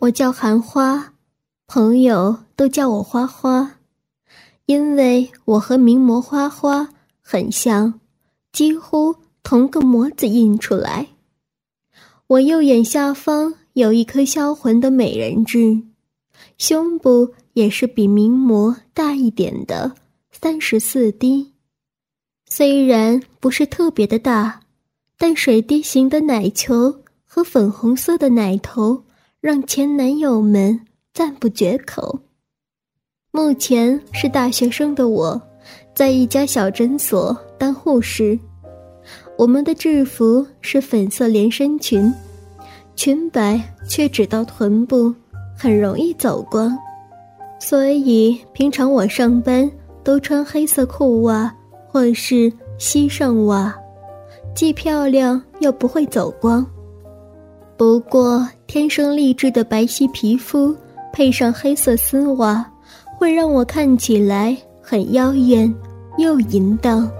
我叫韩花，朋友都叫我花花，因为我和名模花花很像，几乎同个模子印出来。我右眼下方有一颗销魂的美人痣，胸部也是比名模大一点的三十四 D，虽然不是特别的大，但水滴形的奶球和粉红色的奶头。让前男友们赞不绝口。目前是大学生的我，在一家小诊所当护士。我们的制服是粉色连身裙，裙摆却只到臀部，很容易走光。所以平常我上班都穿黑色裤袜或是膝上袜，既漂亮又不会走光。不过，天生丽质的白皙皮肤配上黑色丝袜，会让我看起来很妖艳又淫荡。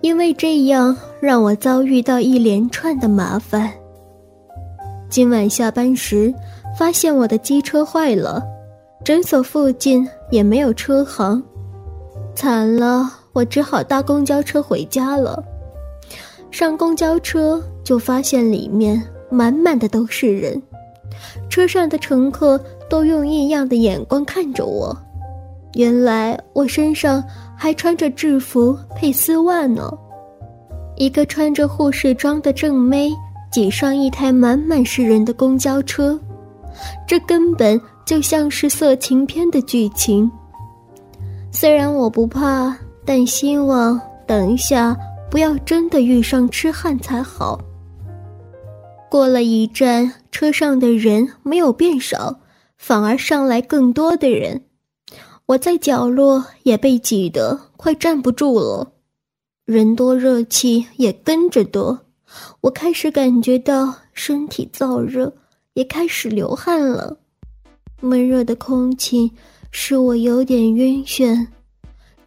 因为这样，让我遭遇到一连串的麻烦。今晚下班时，发现我的机车坏了，诊所附近也没有车行，惨了，我只好搭公交车回家了。上公交车就发现里面。满满的都是人，车上的乘客都用异样的眼光看着我。原来我身上还穿着制服配丝袜呢。一个穿着护士装的正妹挤上一台满满是人的公交车，这根本就像是色情片的剧情。虽然我不怕，但希望等一下不要真的遇上痴汉才好。过了一站，车上的人没有变少，反而上来更多的人。我在角落也被挤得快站不住了，人多热气也跟着多。我开始感觉到身体燥热，也开始流汗了。闷热的空气使我有点晕眩。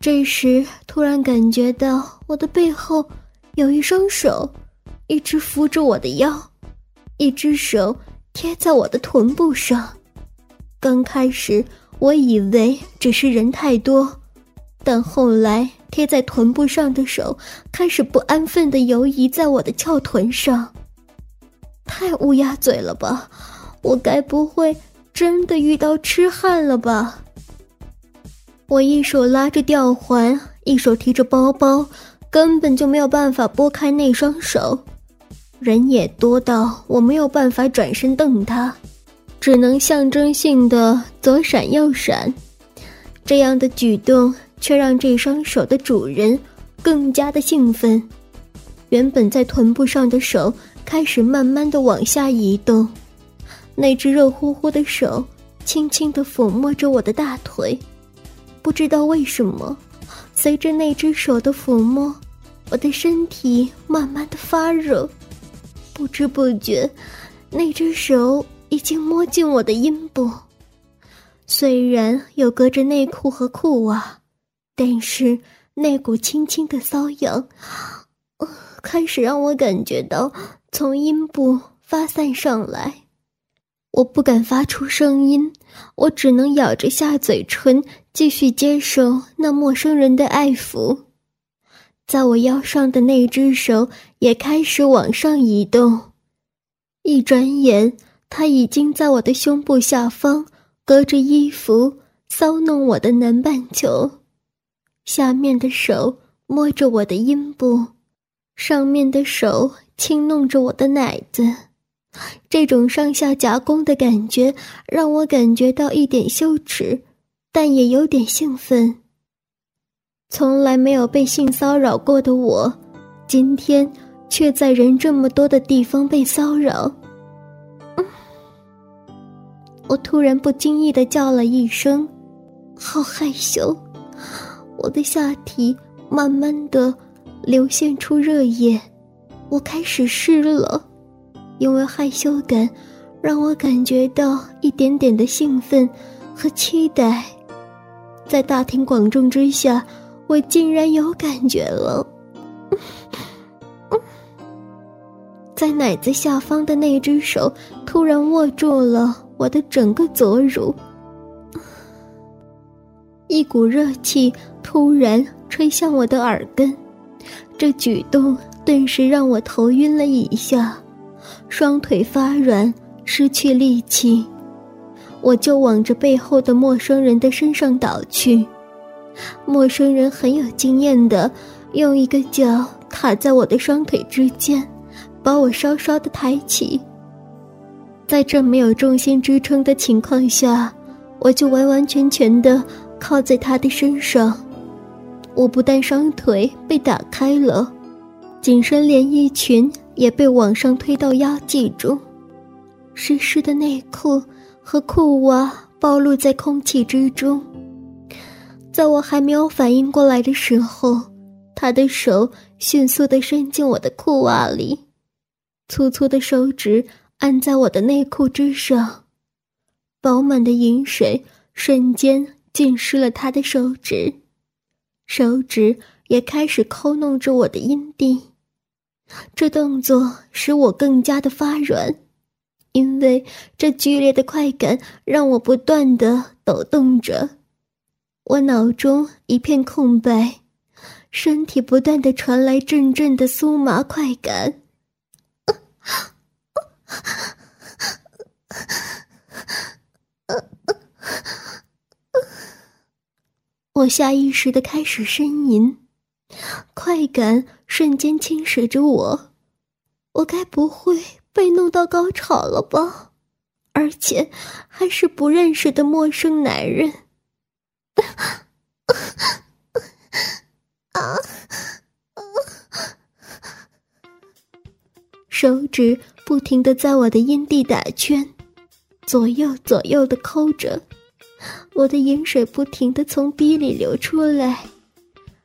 这时，突然感觉到我的背后有一双手，一直扶着我的腰。一只手贴在我的臀部上，刚开始我以为只是人太多，但后来贴在臀部上的手开始不安分的游移在我的翘臀上。太乌鸦嘴了吧！我该不会真的遇到痴汉了吧？我一手拉着吊环，一手提着包包，根本就没有办法拨开那双手。人也多到我没有办法转身瞪他，只能象征性的左闪右闪。这样的举动却让这双手的主人更加的兴奋。原本在臀部上的手开始慢慢的往下移动，那只热乎乎的手轻轻的抚摸着我的大腿。不知道为什么，随着那只手的抚摸，我的身体慢慢的发热。不知不觉，那只手已经摸进我的阴部。虽然有隔着内裤和裤袜，但是那股轻轻的瘙痒，开始让我感觉到从阴部发散上来。我不敢发出声音，我只能咬着下嘴唇，继续接受那陌生人的爱抚。在我腰上的那只手也开始往上移动，一转眼，他已经在我的胸部下方，隔着衣服搔弄我的南半球。下面的手摸着我的阴部，上面的手轻弄着我的奶子。这种上下夹攻的感觉让我感觉到一点羞耻，但也有点兴奋。从来没有被性骚扰过的我，今天却在人这么多的地方被骚扰。我突然不经意的叫了一声，好害羞。我的下体慢慢的流现出热液，我开始湿了。因为害羞感，让我感觉到一点点的兴奋和期待，在大庭广众之下。我竟然有感觉了，在奶子下方的那只手突然握住了我的整个左乳。一股热气突然吹向我的耳根，这举动顿时让我头晕了一下，双腿发软，失去力气。我就往着背后的陌生人的身上倒去，陌生人很有经验的用一个脚卡在我的双腿之间，把我稍稍的抬起。在这没有重心支撑的情况下，我就完完全全的靠在他的身上。我不但双腿被打开了，紧身连衣裙也被往上推到腰际中，湿湿的内裤。和裤袜暴露在空气之中。在我还没有反应过来的时候，他的手迅速地伸进我的裤袜里，粗粗的手指按在我的内裤之上，饱满的饮水瞬间浸湿了他的手指，手指也开始抠弄着我的阴蒂。这动作使我更加的发软。因为这剧烈的快感让我不断的抖动着，我脑中一片空白，身体不断的传来阵阵的酥麻快感。我下意识的开始呻吟，快感瞬间侵蚀着我，我该不会……被弄到高潮了吧，而且还是不认识的陌生男人。啊！手指不停的在我的阴蒂打圈，左右左右的抠着，我的饮水不停的从逼里流出来，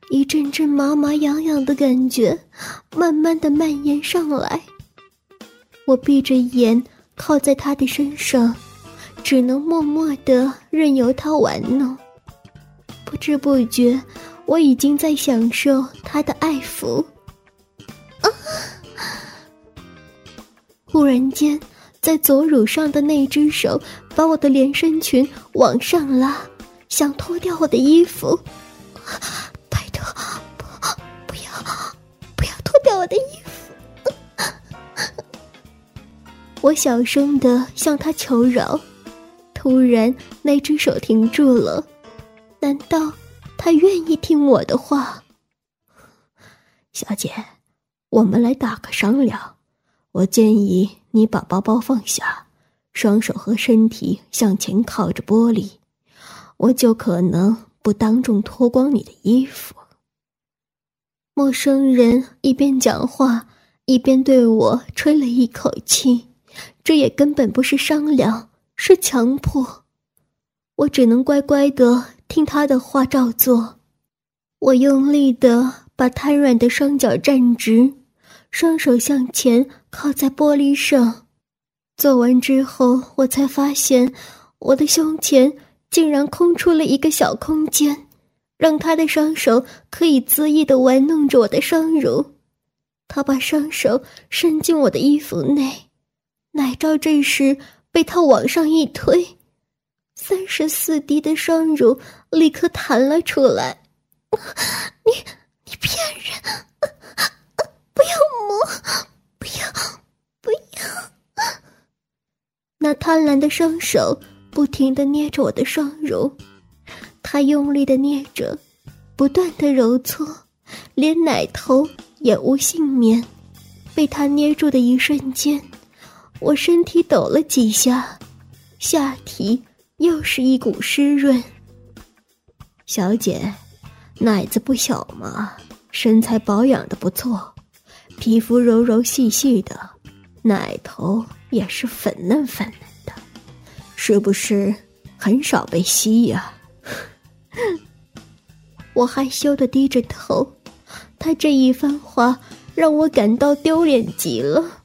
一阵阵麻麻痒痒的感觉慢慢的蔓延上来。我闭着眼靠在他的身上，只能默默的任由他玩弄。不知不觉，我已经在享受他的爱抚。啊！忽然间，在左乳上的那只手把我的连身裙往上拉，想脱掉我的衣服。拜托，不，不要，不要脱掉我的衣服。我小声的向他求饶，突然那只手停住了。难道他愿意听我的话？小姐，我们来打个商量。我建议你把包包放下，双手和身体向前靠着玻璃，我就可能不当众脱光你的衣服。陌生人一边讲话，一边对我吹了一口气。这也根本不是商量，是强迫。我只能乖乖的听他的话照做。我用力的把瘫软的双脚站直，双手向前靠在玻璃上。做完之后，我才发现我的胸前竟然空出了一个小空间，让他的双手可以恣意的玩弄着我的双乳。他把双手伸进我的衣服内。奶罩这时被他往上一推，三十四滴的双乳立刻弹了出来。你你骗人！不要摸！不要不要！那贪婪的双手不停的捏着我的双乳，他用力的捏着，不断的揉搓，连奶头也无幸免。被他捏住的一瞬间。我身体抖了几下，下体又是一股湿润。小姐，奶子不小嘛，身材保养的不错，皮肤柔柔细细的，奶头也是粉嫩粉嫩的，是不是很少被吸呀？我害羞的低着头，他这一番话让我感到丢脸极了。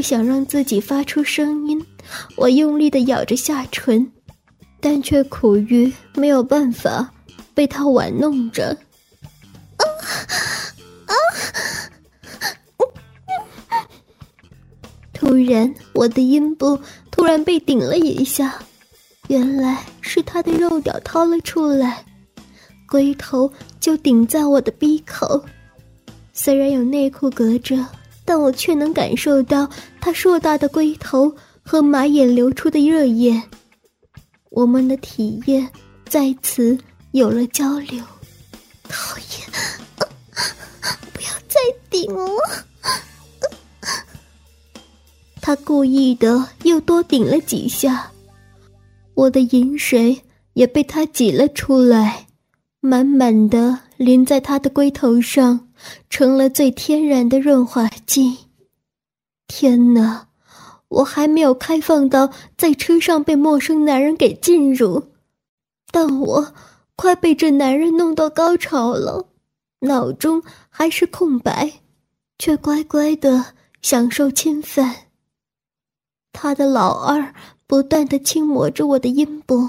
想让自己发出声音，我用力的咬着下唇，但却苦于没有办法被他玩弄着。啊啊！突然，我的阴部突然被顶了一下，原来是他的肉屌掏了出来，龟头就顶在我的鼻口。虽然有内裤隔着，但我却能感受到他硕大的龟头和马眼流出的热液。我们的体液在此有了交流。讨厌，不要再顶了。他故意的又多顶了几下，我的饮水也被他挤了出来，满满的淋在他的龟头上，成了最天然的润滑剂。天哪，我还没有开放到在车上被陌生男人给进入，但我快被这男人弄到高潮了，脑中还是空白，却乖乖的享受侵犯。他的老二不断的轻磨着我的阴部，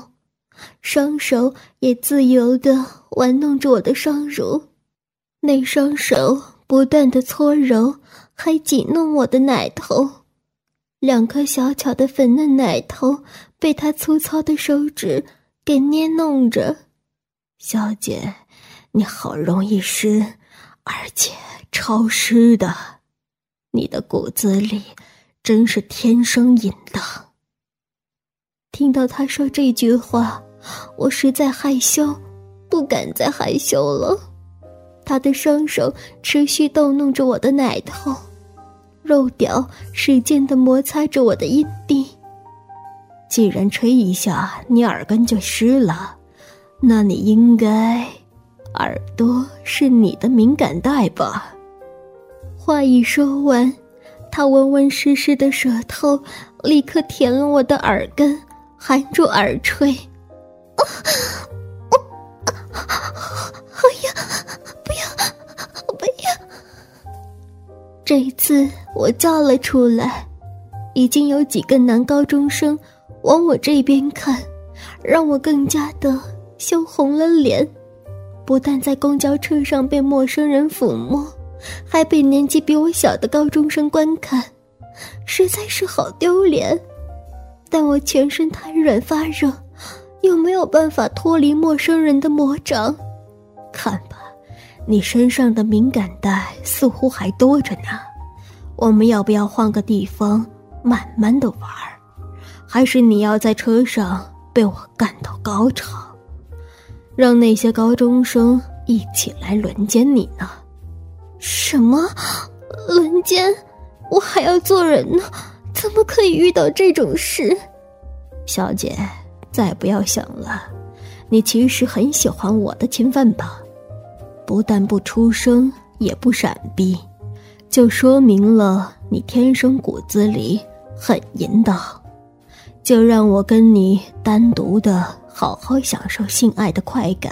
双手也自由的玩弄着我的双乳，那双手不断的搓揉，还挤弄我的奶头，两颗小巧的粉嫩奶头被他粗糙的手指给捏弄着。小姐，你好容易湿，而且潮湿的，你的骨子里。真是天生淫荡。听到他说这句话，我实在害羞，不敢再害羞了。他的双手持续逗弄着我的奶头，肉屌使劲的摩擦着我的阴蒂。既然吹一下你耳根就湿了，那你应该耳朵是你的敏感带吧？话一说完。他温温湿湿的舌头立刻舔了我的耳根，含住耳垂。啊！这一次我叫了出来，已经有几个男高中生往我这边看，让我更加的羞红了脸。不但在公交车上被陌生人抚摸。还被年纪比我小的高中生观看，实在是好丢脸。但我全身瘫软发热，又没有办法脱离陌生人的魔掌。看，你身上的敏感带似乎还多着呢。我们要不要换个地方慢慢的玩？还是你要在车上被我干到高潮，让那些高中生一起来轮奸你呢？什么轮奸？我还要做人呢，怎么可以遇到这种事？小姐，再不要想了。你其实很喜欢我的侵犯吧？不但不出声，也不闪避，就说明了你天生骨子里很淫荡。就让我跟你单独的好好享受性爱的快感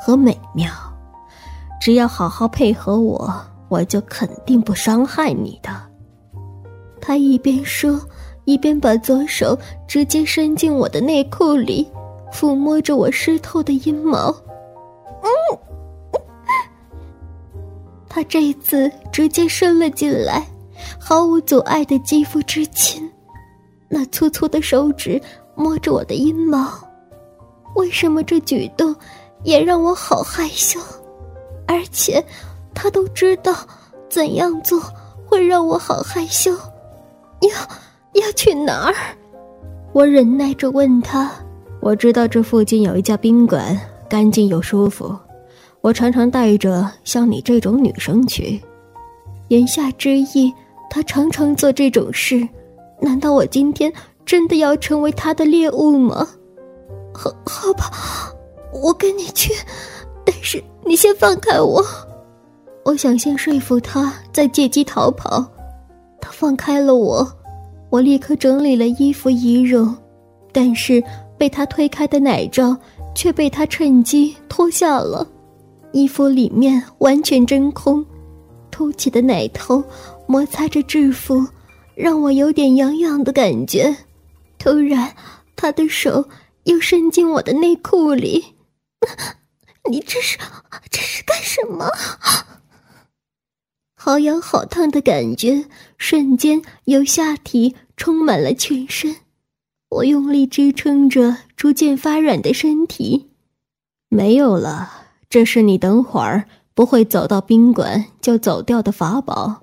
和美妙。只要好好配合我，我就肯定不伤害你的。他一边说，一边把左手直接伸进我的内裤里，抚摸着我湿透的阴毛。嗯，他这次直接伸了进来，毫无阻碍的肌肤之亲，那粗粗的手指摸着我的阴毛。为什么这举动也让我好害羞？而且，他都知道怎样做会让我好害羞。要要去哪儿？我忍耐着问他。我知道这附近有一家宾馆，干净又舒服。我常常带着像你这种女生去。言下之意，他常常做这种事。难道我今天真的要成为他的猎物吗？好，好吧，我跟你去。但是你先放开我，我想先说服他，再借机逃跑。他放开了我，我立刻整理了衣服仪容，但是被他推开的奶罩却被他趁机脱下了，衣服里面完全真空，凸起的奶头摩擦着制服，让我有点痒痒的感觉。突然，他的手又伸进我的内裤里。你这是这是干什么？好痒好烫的感觉瞬间由下体充满了全身，我用力支撑着逐渐发软的身体。没有了，这是你等会儿不会走到宾馆就走掉的法宝，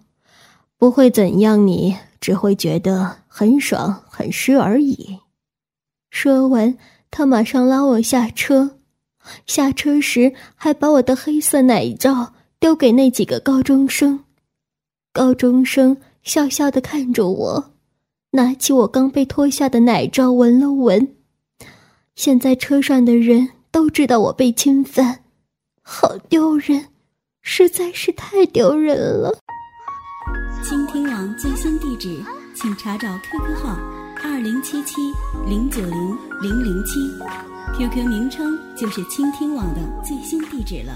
不会怎样，你只会觉得很爽很湿而已。说完，他马上拉我下车，下车时还把我的黑色奶罩丢给那几个高中生。高中生笑笑的看着我，拿起我刚被脱下的奶罩闻了闻。现在车上的人。都知道我被侵犯，好丢人，实在是太丢人了。倾听网最新地址，请查找 QQ 号二零七七零九零零零七，QQ 名称就是倾听网的最新地址了。